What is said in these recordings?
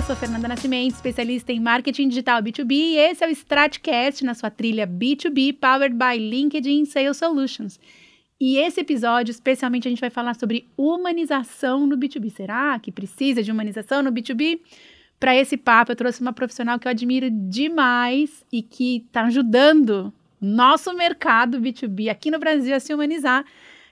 Eu sou Fernanda Nascimento, especialista em marketing digital B2B, e esse é o Stratcast na sua trilha B2B, powered by LinkedIn Sales Solutions. E esse episódio, especialmente, a gente vai falar sobre humanização no B2B. Será que precisa de humanização no B2B? Para esse papo, eu trouxe uma profissional que eu admiro demais e que está ajudando nosso mercado B2B aqui no Brasil a se humanizar.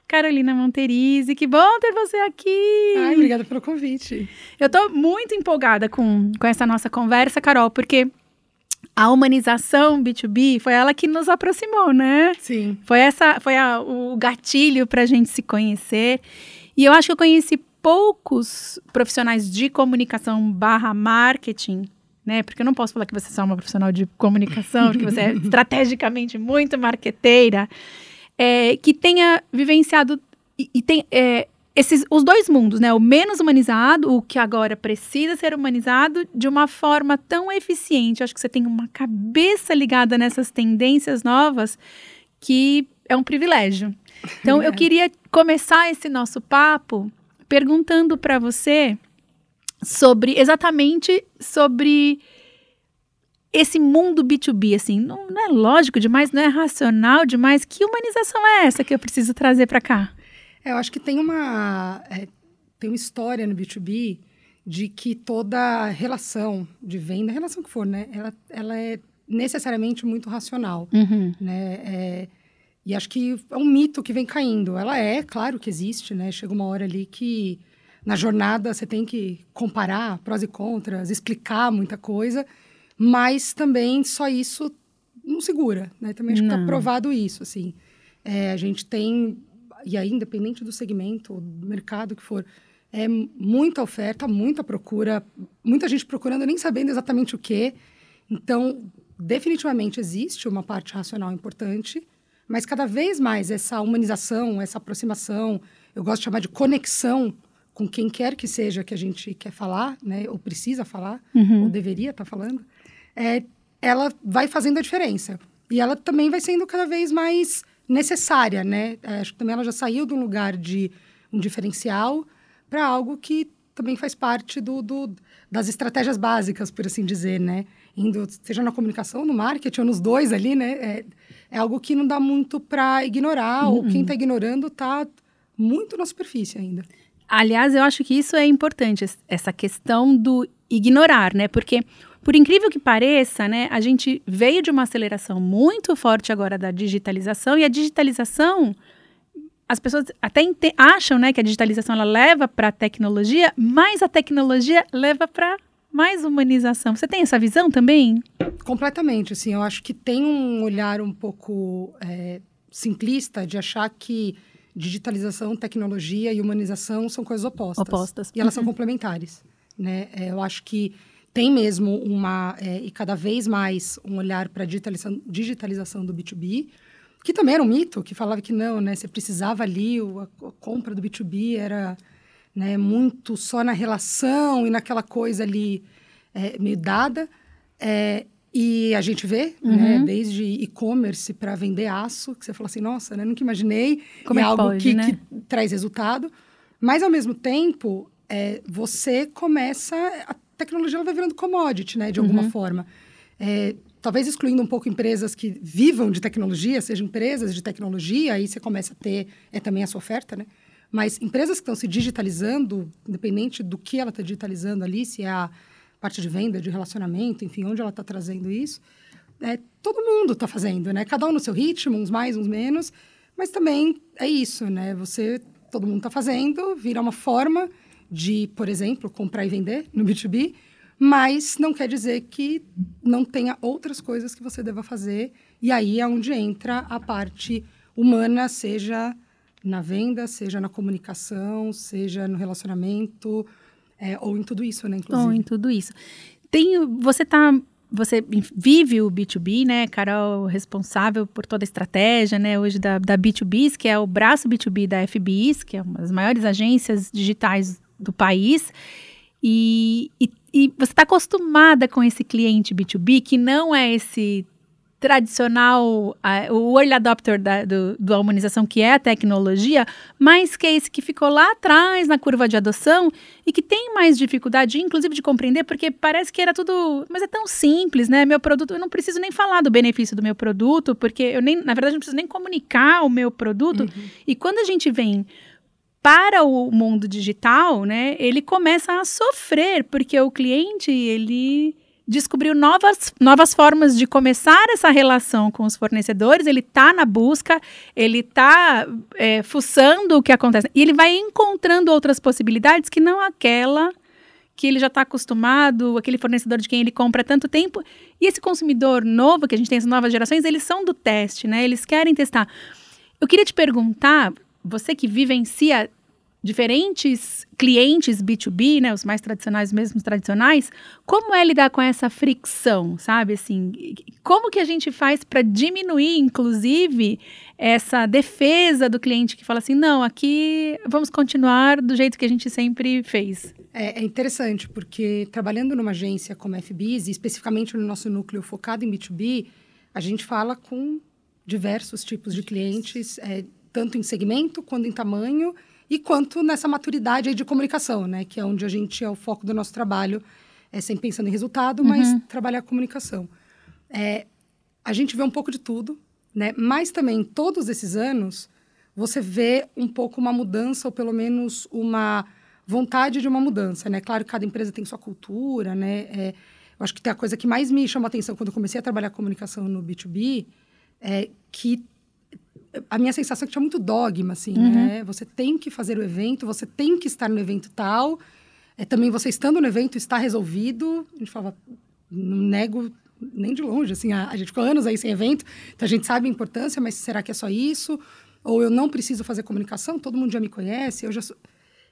Carolina Monterize, que bom ter você aqui! Ai, obrigada pelo convite. Eu estou muito empolgada com, com essa nossa conversa, Carol, porque a humanização B2B foi ela que nos aproximou, né? Sim. Foi essa, foi a, o gatilho para a gente se conhecer. E eu acho que eu conheci poucos profissionais de comunicação barra marketing, né? Porque eu não posso falar que você é só uma profissional de comunicação, porque você é estrategicamente muito marqueteira, é, que tenha vivenciado e, e tem é, esses, os dois mundos, né? O menos humanizado, o que agora precisa ser humanizado de uma forma tão eficiente. acho que você tem uma cabeça ligada nessas tendências novas que é um privilégio. Então, eu queria começar esse nosso papo perguntando para você sobre exatamente sobre esse mundo B2B, assim, não, não, é lógico demais, não é racional demais. Que humanização é essa que eu preciso trazer para cá? É, eu acho que tem uma, é, tem uma história no B2B de que toda relação de venda, relação que for, né, ela, ela é necessariamente muito racional, uhum. né, é, e acho que é um mito que vem caindo. Ela é, claro que existe, né, chega uma hora ali que na jornada você tem que comparar prós e contras, explicar muita coisa, mas também só isso não segura, né, também acho que está provado isso, assim. É, a gente tem e aí, independente do segmento, do mercado que for, é muita oferta, muita procura, muita gente procurando nem sabendo exatamente o que. Então, definitivamente existe uma parte racional importante, mas cada vez mais essa humanização, essa aproximação, eu gosto de chamar de conexão com quem quer que seja que a gente quer falar, né, ou precisa falar, uhum. ou deveria estar tá falando, é, ela vai fazendo a diferença. E ela também vai sendo cada vez mais necessária, né? É, acho que também ela já saiu de um lugar de um diferencial para algo que também faz parte do, do, das estratégias básicas, por assim dizer, né? Indo, seja na comunicação, no marketing, ou nos dois ali, né? É, é algo que não dá muito para ignorar, uhum. ou quem está ignorando está muito na superfície ainda. Aliás, eu acho que isso é importante, essa questão do ignorar, né? Porque por incrível que pareça, né, a gente veio de uma aceleração muito forte agora da digitalização e a digitalização as pessoas até acham, né, que a digitalização ela leva para a tecnologia, mas a tecnologia leva para mais humanização. Você tem essa visão também? Completamente, assim, eu acho que tem um olhar um pouco é, simplista de achar que digitalização, tecnologia e humanização são coisas opostas. Opostas. E elas uhum. são complementares, né? É, eu acho que tem mesmo uma, é, e cada vez mais, um olhar para a digitalização, digitalização do B2B, que também era um mito, que falava que não, né? Você precisava ali, a, a compra do B2B era né, muito só na relação e naquela coisa ali é, meio dada. É, e a gente vê, né, uhum. né, desde e-commerce para vender aço, que você fala assim, nossa, né, nunca imaginei. Como é, é algo pode, que, né? que traz resultado. Mas, ao mesmo tempo, é, você começa a tecnologia ela vai virando commodity, né, de alguma uhum. forma. É, talvez excluindo um pouco empresas que vivam de tecnologia, sejam empresas de tecnologia, aí você começa a ter é também essa oferta, né? Mas empresas que estão se digitalizando, independente do que ela está digitalizando ali, se é a parte de venda, de relacionamento, enfim, onde ela está trazendo isso, é, todo mundo está fazendo, né? Cada um no seu ritmo, uns mais, uns menos, mas também é isso, né? Você, todo mundo está fazendo, vira uma forma de, por exemplo, comprar e vender no B2B, mas não quer dizer que não tenha outras coisas que você deva fazer. E aí é onde entra a parte humana, seja na venda, seja na comunicação, seja no relacionamento, é, ou em tudo isso, né, inclusive. Ou em tudo isso. Tem, você tá você vive o B2B, né, Carol, responsável por toda a estratégia, né, hoje da, da B2Bs, que é o braço B2B da FBIs, que é uma das maiores agências digitais do país. E, e, e você está acostumada com esse cliente B2B, que não é esse tradicional, a, o early adopter da, do, da humanização, que é a tecnologia, mas que é esse que ficou lá atrás na curva de adoção e que tem mais dificuldade, inclusive, de compreender, porque parece que era tudo. Mas é tão simples, né? Meu produto, eu não preciso nem falar do benefício do meu produto, porque eu nem, na verdade, não preciso nem comunicar o meu produto. Uhum. E quando a gente vem para o mundo digital, né, ele começa a sofrer, porque o cliente, ele descobriu novas, novas formas de começar essa relação com os fornecedores, ele está na busca, ele está é, fuçando o que acontece. E ele vai encontrando outras possibilidades que não aquela que ele já está acostumado, aquele fornecedor de quem ele compra há tanto tempo. E esse consumidor novo, que a gente tem, as novas gerações, eles são do teste, né? Eles querem testar. Eu queria te perguntar, você que vivencia diferentes clientes B2B, né, os mais tradicionais, mesmo tradicionais, como é lidar com essa fricção, sabe? Assim, como que a gente faz para diminuir, inclusive, essa defesa do cliente que fala assim, não, aqui vamos continuar do jeito que a gente sempre fez? É, é interessante, porque trabalhando numa agência como a FBIS, e especificamente no nosso núcleo focado em B2B, a gente fala com diversos tipos de clientes, é, tanto em segmento quanto em tamanho, e quanto nessa maturidade de comunicação, né? Que é onde a gente é o foco do nosso trabalho, é sempre pensando em resultado, uhum. mas trabalhar a comunicação. É, a gente vê um pouco de tudo, né? Mas também, todos esses anos, você vê um pouco uma mudança, ou pelo menos uma vontade de uma mudança, né? Claro que cada empresa tem sua cultura, né? É, eu acho que tem a coisa que mais me chama atenção quando eu comecei a trabalhar comunicação no B2B é que a minha sensação é que tinha muito dogma, assim, uhum. né? Você tem que fazer o evento, você tem que estar no evento tal. É, também você estando no evento está resolvido. A gente falava, não nego nem de longe, assim, a, a gente ficou anos aí sem evento, então a gente sabe a importância, mas será que é só isso? Ou eu não preciso fazer comunicação, todo mundo já me conhece, eu já sou...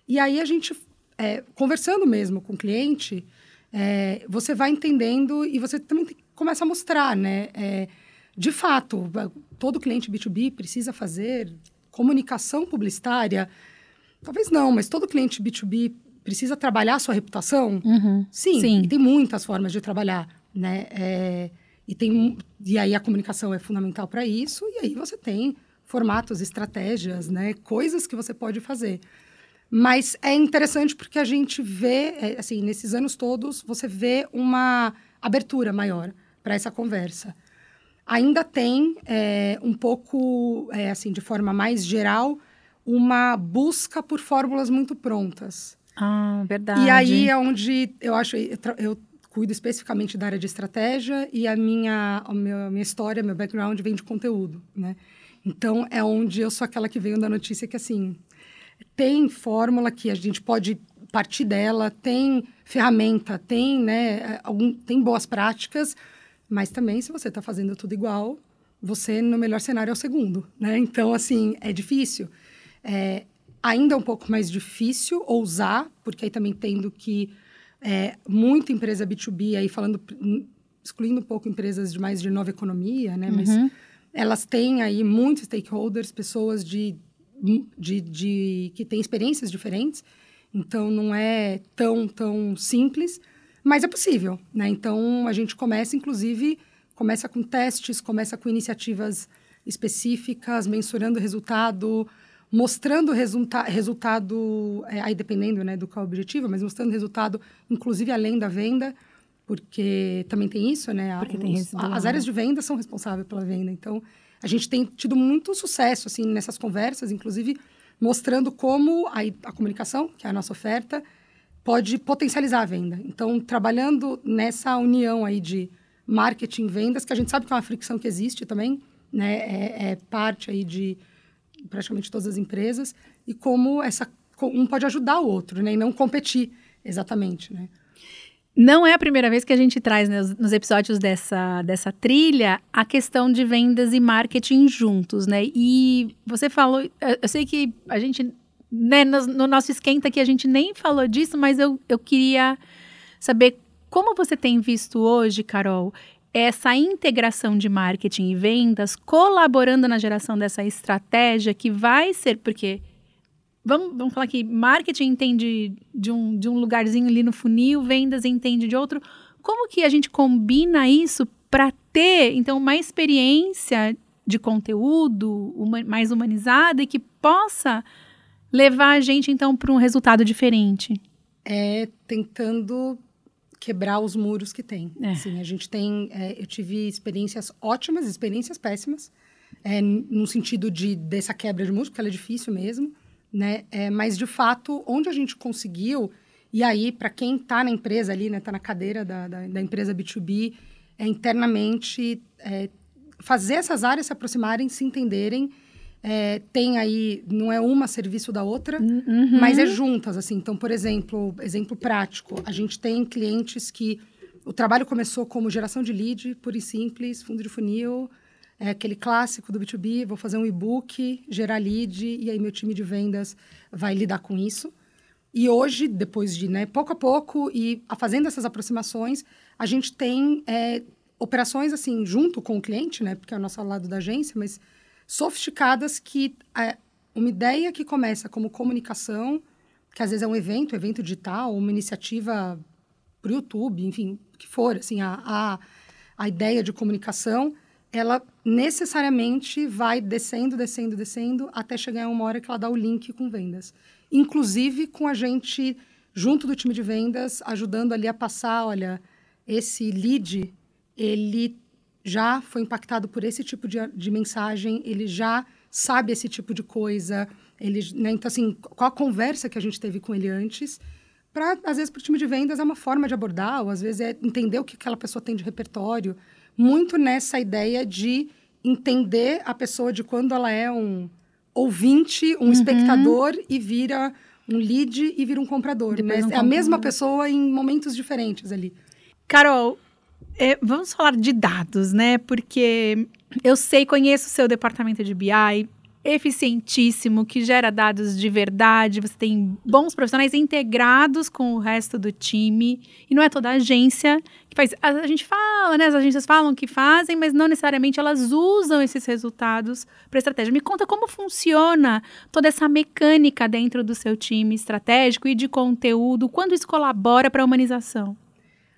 E aí a gente, é, conversando mesmo com o cliente, é, você vai entendendo e você também começa a mostrar, né? É, de fato, todo cliente B2B precisa fazer comunicação publicitária? Talvez não, mas todo cliente B2B precisa trabalhar sua reputação? Uhum. Sim, Sim, e tem muitas formas de trabalhar, né? É, e, tem, e aí a comunicação é fundamental para isso, e aí você tem formatos, estratégias, né? Coisas que você pode fazer. Mas é interessante porque a gente vê, é, assim, nesses anos todos, você vê uma abertura maior para essa conversa ainda tem é, um pouco, é, assim, de forma mais geral, uma busca por fórmulas muito prontas. Ah, verdade. E aí é onde eu acho, eu, eu cuido especificamente da área de estratégia e a minha, a minha, a minha história, meu background vem de conteúdo, né? Então, é onde eu sou aquela que veio da notícia que, assim, tem fórmula que a gente pode partir dela, tem ferramenta, tem, né, algum, tem boas práticas, mas também, se você está fazendo tudo igual, você, no melhor cenário, é o segundo, né? Então, assim, é difícil. É, ainda é um pouco mais difícil ousar, porque aí também tendo que é, muita empresa B2B, aí falando, excluindo um pouco empresas de mais de nova economia, né? Mas uhum. elas têm aí muitos stakeholders, pessoas de, de, de, que têm experiências diferentes, então não é tão, tão simples, mas é possível, né? Então, a gente começa, inclusive, começa com testes, começa com iniciativas específicas, mensurando o resultado, mostrando resulta resultado, é, aí dependendo né, do qual é objetivo, mas mostrando resultado, inclusive além da venda, porque também tem isso, né? Porque tem Os, as áreas de venda são responsáveis pela venda. Então, a gente tem tido muito sucesso, assim, nessas conversas, inclusive mostrando como a, a comunicação, que é a nossa oferta, pode potencializar a venda. Então, trabalhando nessa união aí de marketing vendas, que a gente sabe que é uma fricção que existe também, né? É, é parte aí de praticamente todas as empresas e como essa um pode ajudar o outro, né? E não competir exatamente, né? Não é a primeira vez que a gente traz nos, nos, episódios dessa, dessa trilha a questão de vendas e marketing juntos, né? E você falou, eu sei que a gente né, no, no, nosso esquenta aqui a gente nem falou disso, mas eu, eu queria saber como você tem visto hoje, Carol, essa integração de marketing e vendas colaborando na geração dessa estratégia que vai ser, porque vamos, vamos falar que marketing entende de um, de um lugarzinho ali no funil, vendas entende de outro. Como que a gente combina isso para ter, então, uma experiência de conteúdo uma, mais humanizada e que possa levar a gente, então, para um resultado diferente? É tentando quebrar os muros que tem. É. Assim, a gente tem... É, eu tive experiências ótimas, experiências péssimas, é, no sentido de dessa quebra de muros, porque ela é difícil mesmo, né? É, mas, de fato, onde a gente conseguiu... E aí, para quem está na empresa ali, né? Está na cadeira da, da, da empresa B2B, é internamente... É, fazer essas áreas se aproximarem, se entenderem é, tem aí, não é uma serviço da outra, Uhum. mas é juntas, assim. Então, por exemplo, exemplo prático, a gente tem clientes que o trabalho começou como geração de lead, pura e simples, fundo de funil, é aquele clássico do B2B, vou fazer um e-book, gerar lead, e aí meu time de vendas vai lidar com isso. E hoje, depois de, né, pouco a pouco, e fazendo essas aproximações, a gente tem é, operações, assim, junto com o cliente, né, porque é o nosso lado da agência, mas sofisticadas que é, uma ideia que começa como comunicação, que às vezes é um evento, evento digital, uma iniciativa para o YouTube, enfim, o que for, assim, a, a, a ideia de comunicação, ela necessariamente vai descendo, descendo, descendo, até chegar em uma hora que ela dá o link com vendas. Inclusive com a gente, junto do time de vendas, ajudando ali a passar, olha, esse lead, ele já foi impactado por esse tipo de, de mensagem, ele já sabe esse tipo de coisa, ele, né, então assim, qual a conversa que a gente teve com ele antes, para às vezes para o time de vendas é uma forma de abordar, ou às vezes é entender o que aquela pessoa tem de repertório, muito nessa ideia de entender a pessoa de quando ela é um ouvinte, um uhum. espectador e vira um lead e vira um comprador, né? Um é a mesma pessoa em momentos diferentes ali. Carol, é, vamos falar de dados, né? Porque eu sei, conheço o seu departamento de BI, eficientíssimo, que gera dados de verdade. Você tem bons profissionais integrados com o resto do time. E não é toda agência que faz. A, gente fala, né? As agências falam que fazem, mas não necessariamente elas usam esses resultados para estratégia. Me conta como funciona toda essa mecânica dentro do seu time estratégico e de conteúdo, quando isso colabora para a humanização.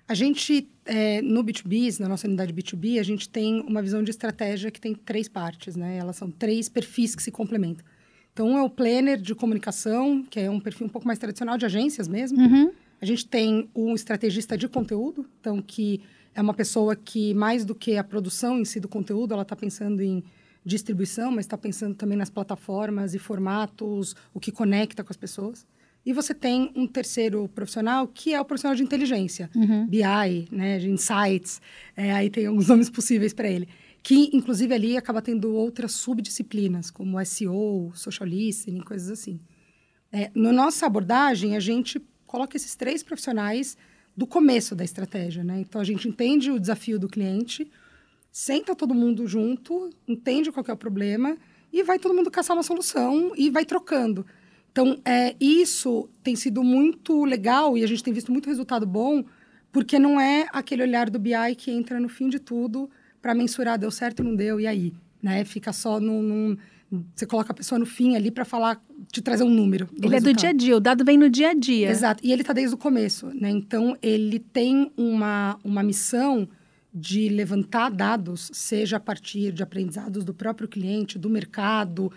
A gente, é, no B2B, na nossa unidade B2B, a gente tem uma visão de estratégia que tem três partes, né? Elas são três perfis que se complementam. Então, um é o planner de comunicação, que é um perfil um pouco mais tradicional de agências mesmo. Uhum. A gente tem um estrategista de conteúdo, então, que é uma pessoa que, mais do que a produção em si do conteúdo, ela está pensando em distribuição, mas está pensando também nas plataformas e formatos, o que conecta com as pessoas. E você tem um terceiro profissional, que é o profissional de inteligência, uhum. BI, né, de insights, é, aí tem alguns nomes possíveis para ele. Que, inclusive, ali acaba tendo outras subdisciplinas, como SEO, social listening, coisas assim. É, na nossa abordagem, a gente coloca esses três profissionais do começo da estratégia, né? Então, a gente entende o desafio do cliente, senta todo mundo junto, entende qual é o problema e vai todo mundo caçar uma solução e vai trocando. Então, é, isso tem sido muito legal e a gente tem visto muito resultado bom, porque não é aquele olhar do BI que entra no fim de tudo para mensurar deu certo ou não deu, e aí? Né? Fica só num, num você coloca a pessoa no fim ali para falar, te trazer um número. ele resultado. é do dia a dia, o dado vem no dia a dia. Exato, e ele está desde o começo, né? Então, ele tem uma, uma missão de levantar dados, seja a partir de aprendizados do próprio cliente, do mercado,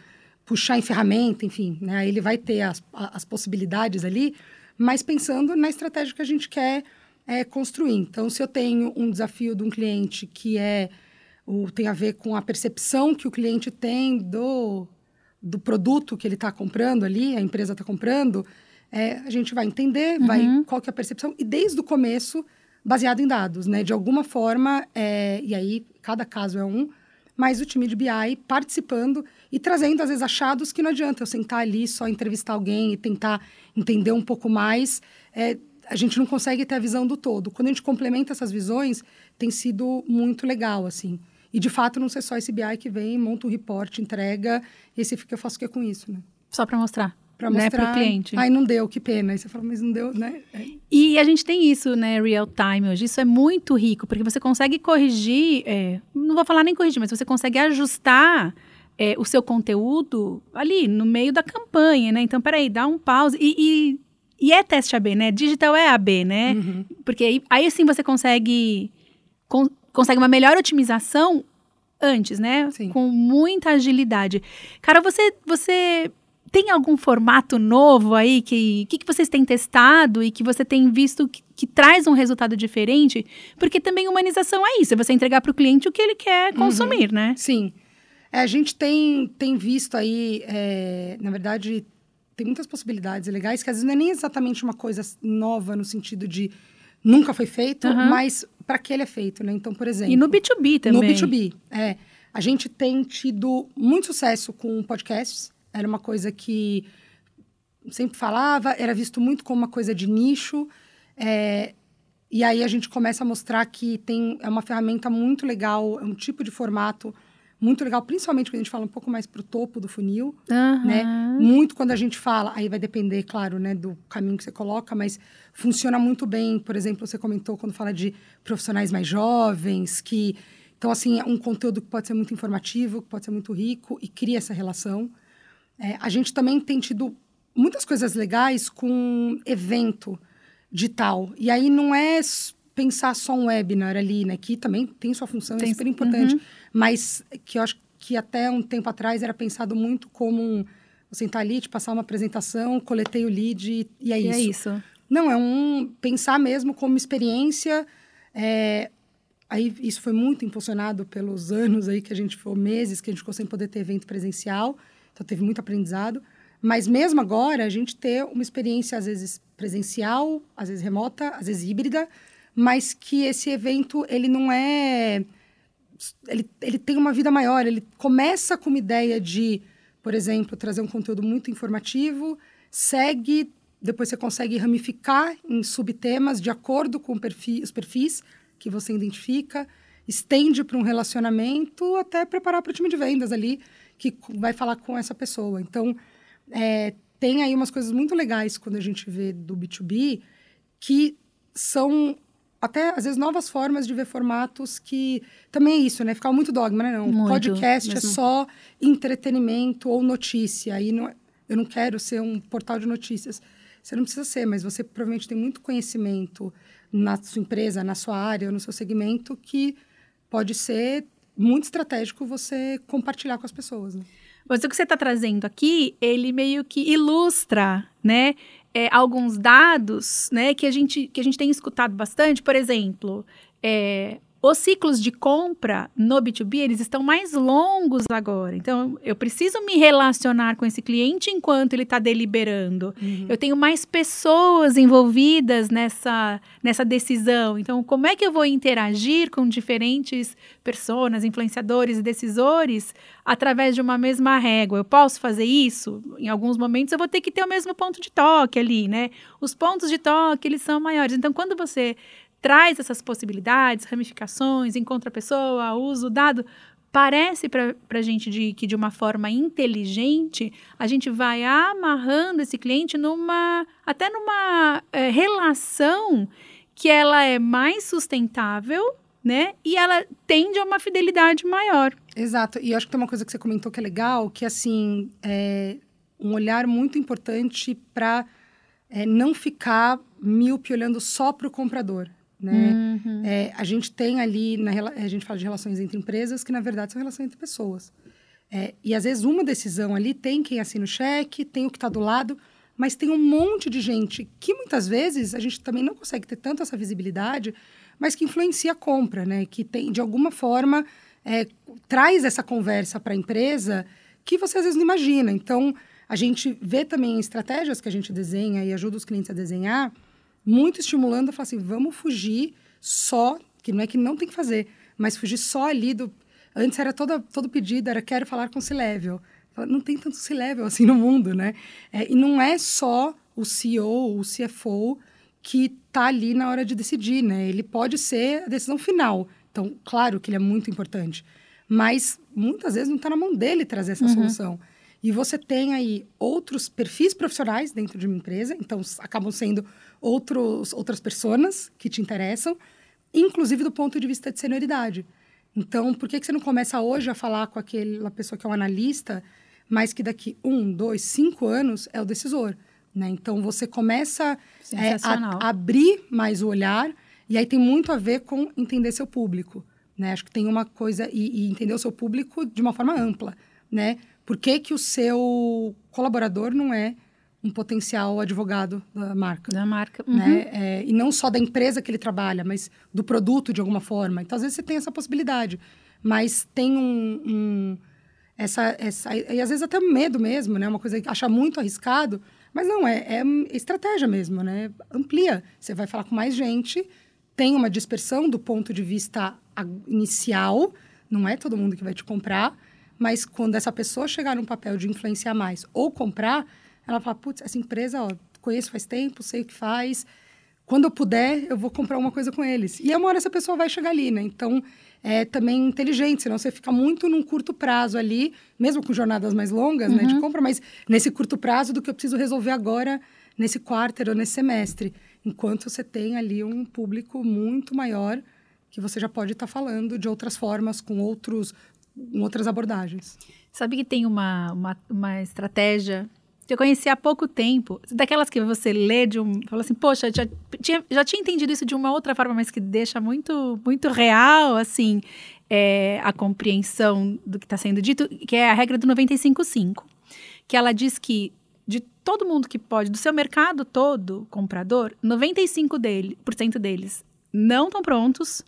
puxar em ferramenta, enfim, né? Ele vai ter as, as possibilidades ali, mas pensando na estratégia que a gente quer é, construir. Então, se eu tenho um desafio de um cliente que é o, tem a ver com a percepção que o cliente tem do, do produto que ele está comprando ali, a empresa está comprando, é, a gente vai entender Uhum. vai, qual que é a percepção, e desde o começo, baseado em dados, né? De alguma forma, é, e aí cada caso é um, mas o time de BI participando e trazendo, às vezes, achados que não adianta eu sentar ali só entrevistar alguém e tentar entender um pouco mais. É, a gente não consegue ter a visão do todo. Quando a gente complementa essas visões, tem sido muito legal, assim. E, de fato, não ser só esse BI que vem, monta um report, entrega, e esse fica, eu faço o que com isso, né? Só para mostrar. Para né, mostrar. pro cliente. Ai, não deu, que pena. Aí você fala, mas não deu, né? É. E a gente tem isso, né, real time hoje. Isso é muito rico, porque você consegue corrigir, é, não vou falar nem corrigir, mas você consegue ajustar é, o seu conteúdo ali no meio da campanha, né? Então, peraí, dá um pause. E, e, e é teste AB, né? Digital é AB, né? Uhum. Porque aí, aí sim você consegue con consegue uma melhor otimização antes, né? Sim. Com muita agilidade. Cara, você, você tem algum formato novo aí que, que, que vocês têm testado e que você tem visto que, que traz um resultado diferente? Porque também humanização é isso, é você entregar para o cliente o que ele quer consumir, uhum. né? Sim. É, a gente tem, tem visto aí, é, na verdade, tem muitas possibilidades legais, que às vezes não é nem exatamente uma coisa nova no sentido de nunca foi feito, uhum. mas para que ele é feito, né? Então, por exemplo... E no B2B também. No B2B, é. A gente tem tido muito sucesso com podcasts. Era uma coisa que sempre falava, era visto muito como uma coisa de nicho. É, e aí a gente começa a mostrar que tem, é uma ferramenta muito legal, é um tipo de formato muito legal, principalmente quando a gente fala um pouco mais para o topo do funil, uhum. né? Muito quando a gente fala, aí vai depender, claro, né, do caminho que você coloca, mas funciona muito bem, por exemplo, você comentou quando fala de profissionais mais jovens, que então assim é um conteúdo que pode ser muito informativo, que pode ser muito rico e cria essa relação. É, a gente também tem tido muitas coisas legais com evento digital e aí não é pensar só um webinar ali, né? Que também tem sua função, é tem, é super importante. Uhum. Mas que eu acho que até um tempo atrás era pensado muito como um, você entrar ali, te passar uma apresentação, coletei o lead e é e isso. É isso. Não, é um pensar mesmo como experiência. É, aí isso foi muito impulsionado pelos anos aí que a gente foi, meses que a gente ficou sem poder ter evento presencial. Então teve muito aprendizado. Mas mesmo agora, a gente ter uma experiência, às vezes presencial, às vezes remota, às vezes híbrida, mas que esse evento ele não é ele, ele tem uma vida maior, ele começa com uma ideia de, por exemplo, trazer um conteúdo muito informativo, segue, depois você consegue ramificar em subtemas de acordo com perfil, os perfis que você identifica, estende para um relacionamento até preparar para o time de vendas ali, que vai falar com essa pessoa. Então, é, tem aí umas coisas muito legais quando a gente vê do B2B que são até, às vezes, novas formas de ver formatos que também é isso, né? Ficar muito dogma, né? Não, muito, podcast é mesmo. é só entretenimento ou notícia. Aí não, é, eu não quero ser um portal de notícias. Você não precisa ser, mas você provavelmente tem muito conhecimento na sua empresa, na sua área, no seu segmento, que pode ser muito estratégico você compartilhar com as pessoas. Né? Mas o que você está trazendo aqui, ele meio que ilustra, né? é, alguns dados né, que, a gente, que a gente tem escutado bastante. Por exemplo, é, os ciclos de compra no B2B, eles estão mais longos agora. Então, eu preciso me relacionar com esse cliente enquanto ele está deliberando. Uhum. Eu tenho mais pessoas envolvidas nessa, nessa decisão. Então, como é que eu vou interagir com diferentes pessoas, influenciadores e decisores através de uma mesma régua? Eu posso fazer isso? Em alguns momentos, eu vou ter que ter o mesmo ponto de toque ali, né? Os pontos de toque, eles são maiores. Então, quando você traz essas possibilidades, ramificações, encontra a pessoa, usa o dado, parece para a gente de, que de uma forma inteligente a gente vai amarrando esse cliente numa até numa é, relação que ela é mais sustentável né? E ela tende a uma fidelidade maior. Exato. E eu acho que tem uma coisa que você comentou que é legal que assim é um olhar muito importante para é, não ficar míope olhando só para o comprador né? Uhum. É, a gente tem ali, na, a gente fala de relações entre empresas, que na verdade são relações entre pessoas. É, e às vezes uma decisão ali tem quem assina o cheque, tem o que está do lado, mas tem um monte de gente que muitas vezes a gente também não consegue ter tanto essa visibilidade, mas que influencia a compra, né? Que tem, de alguma forma, é, traz essa conversa para a empresa que você às vezes não imagina. Então, a gente vê também estratégias que a gente desenha e ajuda os clientes a desenhar, muito estimulando a falar assim, vamos fugir só, que não é que não tem que fazer, mas fugir só ali do... Antes era toda, todo pedido, era quero falar com C-Level. Não tem tanto C-Level assim no mundo, né? É, e não é só o CEO, o CFO que está ali na hora de decidir, né? Ele pode ser a decisão final. Então, claro que ele é muito importante. Mas, muitas vezes, não está na mão dele trazer essa uhum. solução. E você tem aí outros perfis profissionais dentro de uma empresa, então acabam sendo outros, outras pessoas que te interessam, inclusive do ponto de vista de senioridade. Então, por que, que você não começa hoje a falar com aquela pessoa que é um analista, mas que daqui um, dois, cinco anos é o decisor? Né? Então, você começa é, a, abrir mais o olhar, e aí tem muito a ver com entender seu público. né? Acho que tem uma coisa e, e entender o seu público de uma forma ampla, né? Por que, que o seu colaborador não é um potencial advogado da marca? Da marca. Né? Uhum. Né? É, e não só da empresa que ele trabalha, mas do produto de alguma forma. Então, às vezes, você tem essa possibilidade. Mas tem um... um essa, essa, e às vezes até medo mesmo, né? Uma coisa que acha muito arriscado, mas não, é, é estratégia mesmo, né? Amplia. Você vai falar com mais gente, tem uma dispersão do ponto de vista inicial, não é todo mundo que vai te comprar, mas quando essa pessoa chegar num papel de influenciar mais ou comprar, ela fala, putz, essa empresa, ó, conheço faz tempo, sei o que faz, quando eu puder, eu vou comprar uma coisa com eles. E uma hora essa pessoa vai chegar ali, né? Então, é também inteligente, senão você fica muito num curto prazo ali, mesmo com jornadas mais longas, uhum. né, de uhum. compra, mas nesse curto prazo do que eu preciso resolver agora, nesse quarto ou nesse semestre. Enquanto você tem ali um público muito maior que você já pode estar tá falando de outras formas, com outros, outras abordagens. Sabe que tem uma, uma, uma estratégia que eu conheci há pouco tempo, daquelas que você lê de um. Fala assim, poxa, já tinha, já tinha entendido isso de uma outra forma, mas que deixa muito, muito real, assim, é, a compreensão do que está sendo dito, que é a regra do 95.5. Que ela diz que de todo mundo que pode, do seu mercado todo, comprador, 95% dele, por cento deles não estão prontos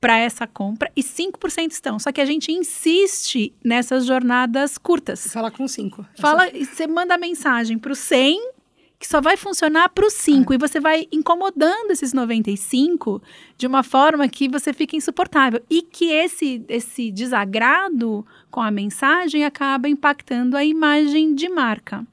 para essa compra e 5% estão. Só que a gente insiste nessas jornadas curtas. Fala com 5. Fala, você manda mensagem para o 100 que só vai funcionar para os 5 é. e você vai incomodando esses 95 de uma forma que você fica insuportável e que esse esse desagrado com a mensagem acaba impactando a imagem de marca.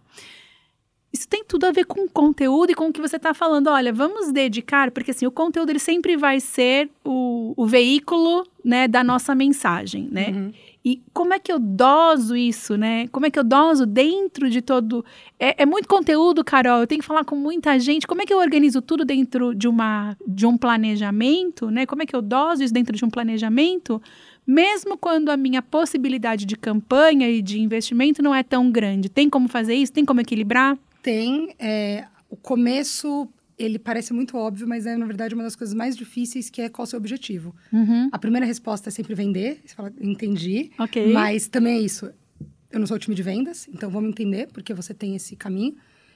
Isso tem tudo a ver com o conteúdo e com o que você está falando. Olha, vamos dedicar, porque assim, o conteúdo ele sempre vai ser o, o veículo né, da nossa mensagem, né? Uhum. E como é que eu doso isso, né? Como é que eu doso dentro de todo. É, é, muito conteúdo, Carol. Eu tenho que falar com muita gente. Como é que eu organizo tudo dentro de, uma, de um planejamento, né? Como é que eu doso isso dentro de um planejamento? Mesmo quando a minha possibilidade de campanha e de investimento não é tão grande. Tem como fazer isso? Tem como equilibrar? Tem. É, o começo, ele parece muito óbvio, mas é, na verdade, uma das coisas mais difíceis, que é qual o seu objetivo. Uhum. A primeira resposta é sempre vender. Você fala, entendi. Ok. Mas também é isso. Eu não sou o time de vendas, então vamos entender porque você tem esse caminho.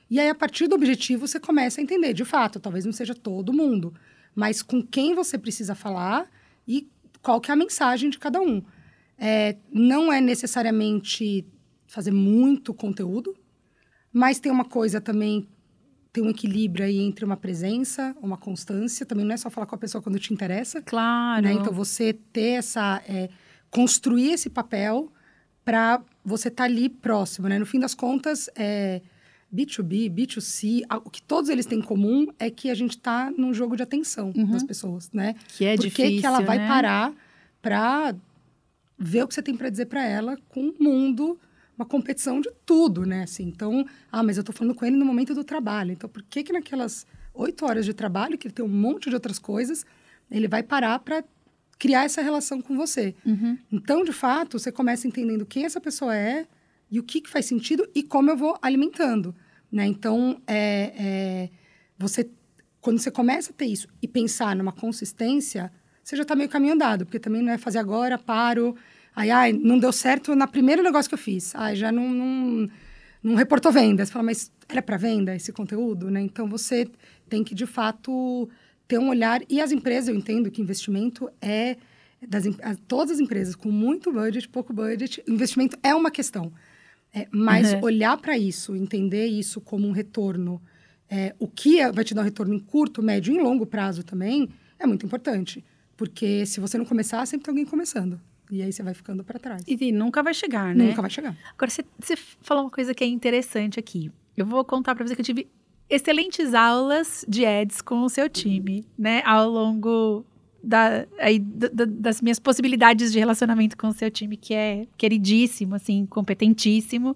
E aí, a partir do objetivo, você começa a entender. De fato, talvez não seja todo mundo, mas com quem você precisa falar e qual que é a mensagem de cada um. É, não é necessariamente fazer muito conteúdo, mas tem uma coisa também, tem um equilíbrio aí entre uma presença, uma constância. Também não é só falar com a pessoa quando te interessa. Claro. Né? Então, você ter essa... É, construir esse papel para você estar tá ali próximo, né? No fim das contas, é... B2B, B2C, o que todos eles têm em comum é que a gente está num jogo de atenção uhum. das pessoas, né? Que é Por difícil, que, que ela vai né? parar para ver o que você tem para dizer para ela com o mundo uma competição de tudo, né? Assim, então, ah, mas eu estou falando com ele no momento do trabalho. Então, por que que naquelas oito horas de trabalho, que ele tem um monte de outras coisas, ele vai parar para criar essa relação com você? Uhum. Então, de fato, você começa entendendo quem essa pessoa é e o que, que faz sentido e como eu vou alimentando, né? Então, é, é, você, quando você começa a ter isso e pensar numa consistência, você já está meio caminho andado, porque também não é fazer agora, paro Aí, ai, não deu certo na primeiro negócio que eu fiz. Ai, já não, não, não reportou vendas. Você fala, mas era para venda esse conteúdo, né? Então, você tem que, de fato, ter um olhar... E as empresas, eu entendo que investimento é... Das, todas as empresas com muito budget, pouco budget, investimento é uma questão. É, mas uhum. olhar para isso, entender isso como um retorno, é, o que é, vai te dar um retorno em curto, médio e em longo prazo também, é muito importante. Porque se você não começar, sempre tem alguém começando. E aí você vai ficando para trás. E, nunca vai chegar, né? Nunca vai chegar. Agora, você, você falou uma coisa que é interessante aqui. Eu vou contar para você que eu tive excelentes aulas de ads com o seu time, né? Ao longo da, aí, da, das minhas possibilidades de relacionamento com o seu time, que é queridíssimo, assim, competentíssimo.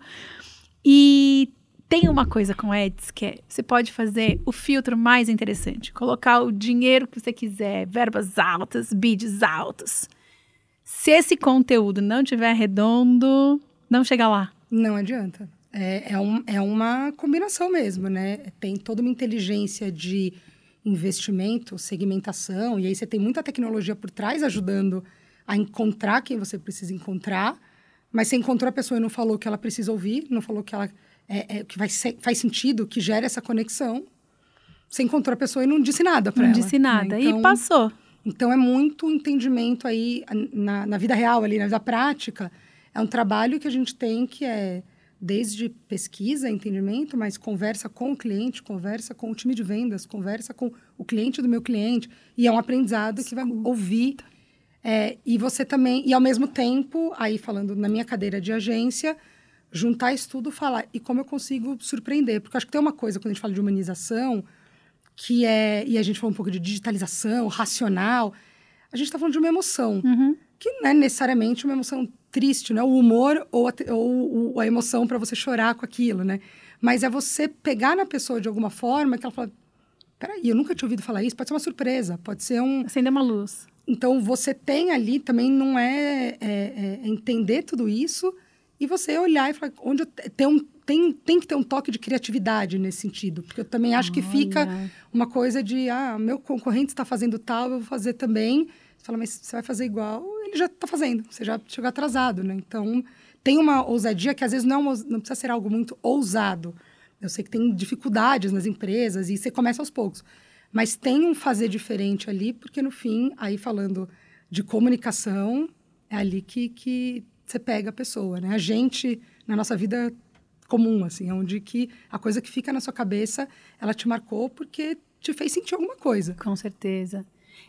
E tem uma coisa com ads que é, você pode fazer o filtro mais interessante, colocar o dinheiro que você quiser, verbas altas, bids altos. Se esse conteúdo não tiver redondo, não chega lá. Não adianta. É, é, um, é uma combinação mesmo, né? Tem toda uma inteligência de investimento, segmentação, e aí você tem muita tecnologia por trás ajudando a encontrar quem você precisa encontrar, mas você encontrou a pessoa e não falou que ela precisa ouvir, não falou que ela é, é que vai ser, faz sentido, que gera essa conexão. Você encontrou a pessoa e não disse nada para ela. Não disse nada. Né? Então, e passou. Então, é muito entendimento aí na, na vida real, ali, na vida prática. É um trabalho que a gente tem que é desde pesquisa, entendimento, mas conversa com o cliente, conversa com o time de vendas, conversa com o cliente do meu cliente. E é um aprendizado que vai ouvir. É, e você também, e ao mesmo tempo, aí falando na minha cadeira de agência, juntar isso tudo falar. E como eu consigo surpreender? Porque acho que tem uma coisa, quando a gente fala de humanização, que é. E a gente fala um pouco de digitalização, racional. A gente está falando de uma emoção. Uhum. Que não é necessariamente uma emoção triste, não é o humor ou a, ou a emoção para você chorar com aquilo, né? Mas é você pegar na pessoa de alguma forma que ela fala: peraí, eu nunca tinha ouvido falar isso, pode ser uma surpresa, pode ser um. Acender uma luz. Então, você tem ali também, não é, é, é entender tudo isso e você olhar e falar: onde eu, tem, um, tem, tem que ter um toque de criatividade nesse sentido, porque eu também acho Olha. que fica uma coisa de: ah, meu concorrente está fazendo tal, eu vou fazer também. Você fala, mas você vai fazer igual? Ele já está fazendo, você já chegou atrasado, né? Então, tem uma ousadia que às vezes não, é não precisa ser algo muito ousado. Eu sei que tem dificuldades nas empresas e você começa aos poucos. Mas tem um fazer diferente ali, porque no fim, aí falando de comunicação, é ali que, que você pega a pessoa, né? A gente, na nossa vida comum, assim, é onde que a coisa que fica na sua cabeça, ela te marcou porque te fez sentir alguma coisa. Com certeza.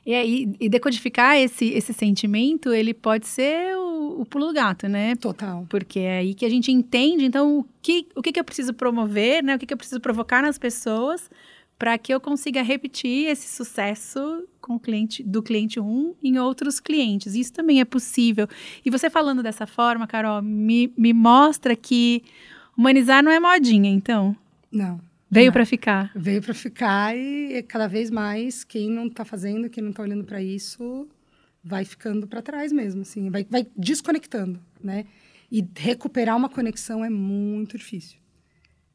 E aí, e decodificar esse, esse sentimento, ele pode ser o, o pulo do gato, né? Total. Porque é aí que a gente entende, então, o que, o que, que eu preciso promover, né? O que, que eu preciso provocar nas pessoas para que eu consiga repetir esse sucesso com o cliente do cliente 1 em outros clientes. Isso também é possível. E você falando dessa forma, Carol, me, me mostra que humanizar não é modinha, então. Não. Veio para ficar. Veio para ficar e cada vez mais quem não está fazendo, quem não está olhando para isso, vai ficando para trás mesmo, assim, vai, vai desconectando, né? E recuperar uma conexão é muito difícil.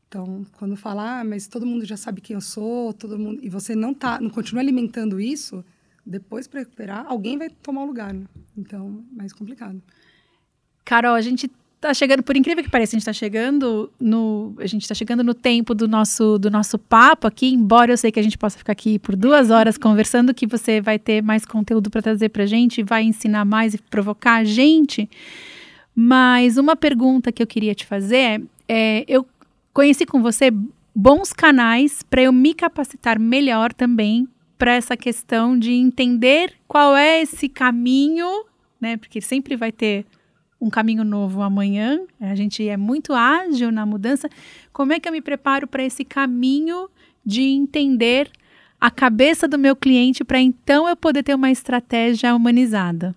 Então, quando falar, ah, mas todo mundo já sabe quem eu sou, todo mundo e você não tá, não continua alimentando isso, depois para recuperar, alguém vai tomar o lugar, né? Então, mais complicado. Carol, a gente tá chegando, por incrível que pareça, a gente está chegando no, a gente está chegando no tempo do nosso do nosso papo aqui, embora eu sei que a gente possa ficar aqui por duas horas conversando, que você vai ter mais conteúdo para trazer para gente, vai ensinar mais e provocar a gente. Mas uma pergunta que eu queria te fazer é, eu conheci com você bons canais para eu me capacitar melhor também para essa questão de entender qual é esse caminho, né? Porque sempre vai ter um caminho novo amanhã, a gente é muito ágil na mudança. Como é que eu me preparo para esse caminho de entender a cabeça do meu cliente para então eu poder ter uma estratégia humanizada?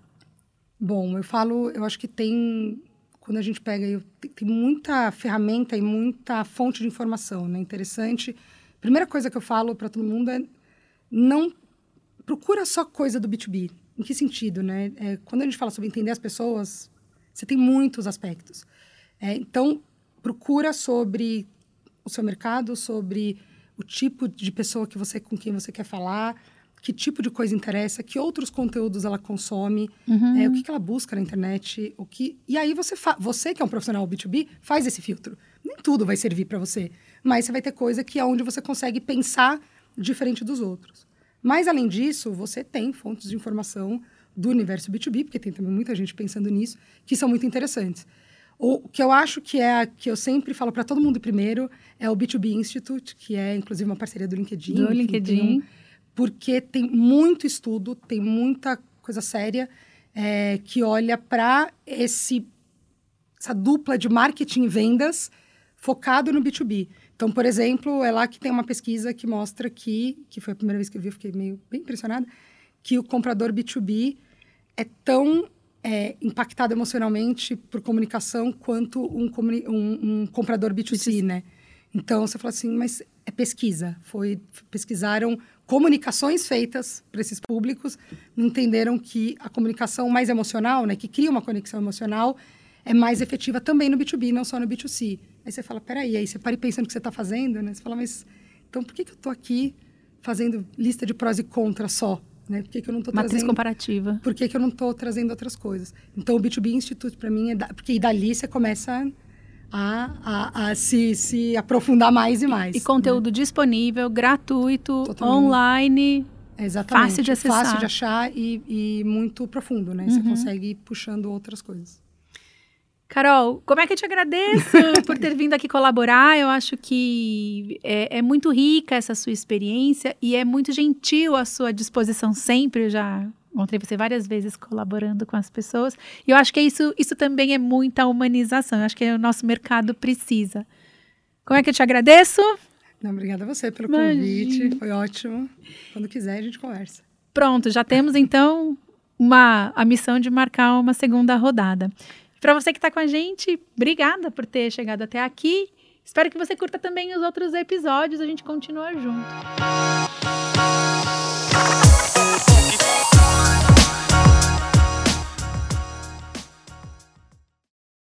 Bom, eu falo, eu acho que tem quando a gente pega, tem muita ferramenta e muita fonte de informação, né? Interessante. Primeira coisa que eu falo para todo mundo é não procura só coisa do B2B. Em que sentido, né? É, quando a gente fala sobre entender as pessoas, você tem muitos aspectos. É, então, procura sobre o seu mercado, sobre o tipo de pessoa que você com quem você quer falar, que tipo de coisa interessa, que outros conteúdos ela consome, uhum. é, o que, que, ela busca na internet, o que e aí você você que é um profissional B2B faz esse filtro. Nem tudo vai servir para você, mas você vai ter coisa que é onde você consegue pensar diferente dos outros. Mas além disso, você tem fontes de informação do universo B2B, porque tem também muita gente pensando nisso, que são muito interessantes. O que eu acho que é que eu sempre falo para todo mundo primeiro é o B2B Institute, que é inclusive uma parceria do LinkedIn. Do LinkedIn. Tem um, porque tem muito estudo, tem muita coisa séria é, que olha para essa dupla de marketing e vendas focado no B2B. Então, por exemplo, é lá que tem uma pesquisa que mostra que, que foi a primeira vez que eu vi, eu fiquei meio bem impressionada, que o comprador B2B é tão é, impactado emocionalmente por comunicação quanto um, um, um comprador B2C, né? Então, você fala assim, mas é pesquisa. Foi, pesquisaram comunicações feitas para esses públicos, entenderam que a comunicação mais emocional, né, que cria uma conexão emocional, é mais efetiva também no B2B, não só no B2C. Aí você fala, peraí, aí você para e pensa no que você está fazendo, né? Você fala, mas então por que, que eu estou aqui fazendo lista de prós e contras só? Né? Por que, que eu não estou Matriz trazendo... comparativa. Por que, que eu não estou trazendo outras coisas? Então, o B2B Institute, para mim, é... Da... Porque dali você começa a, a, a, se, se aprofundar mais e mais. E conteúdo né? disponível, gratuito, Totalmente. online, Exatamente. fácil de acessar. Fácil de achar e, e muito profundo, né? Uhum. Você consegue ir puxando outras coisas. Carol, como é que eu te agradeço por ter vindo aqui colaborar? Eu acho que é, é, muito rica essa sua experiência e é muito gentil a sua disposição sempre. Eu já encontrei você várias vezes colaborando com as pessoas. E eu acho que isso, isso também é muita humanização. Eu acho que o nosso mercado precisa. Como é que eu te agradeço? Não, obrigada a você pelo Imagina. convite. Foi ótimo. Quando quiser, a gente conversa. Pronto, já temos então uma, a missão de marcar uma segunda rodada. Para você que está com a gente, obrigada por ter chegado até aqui. Espero que você curta também os outros episódios. A gente continua junto.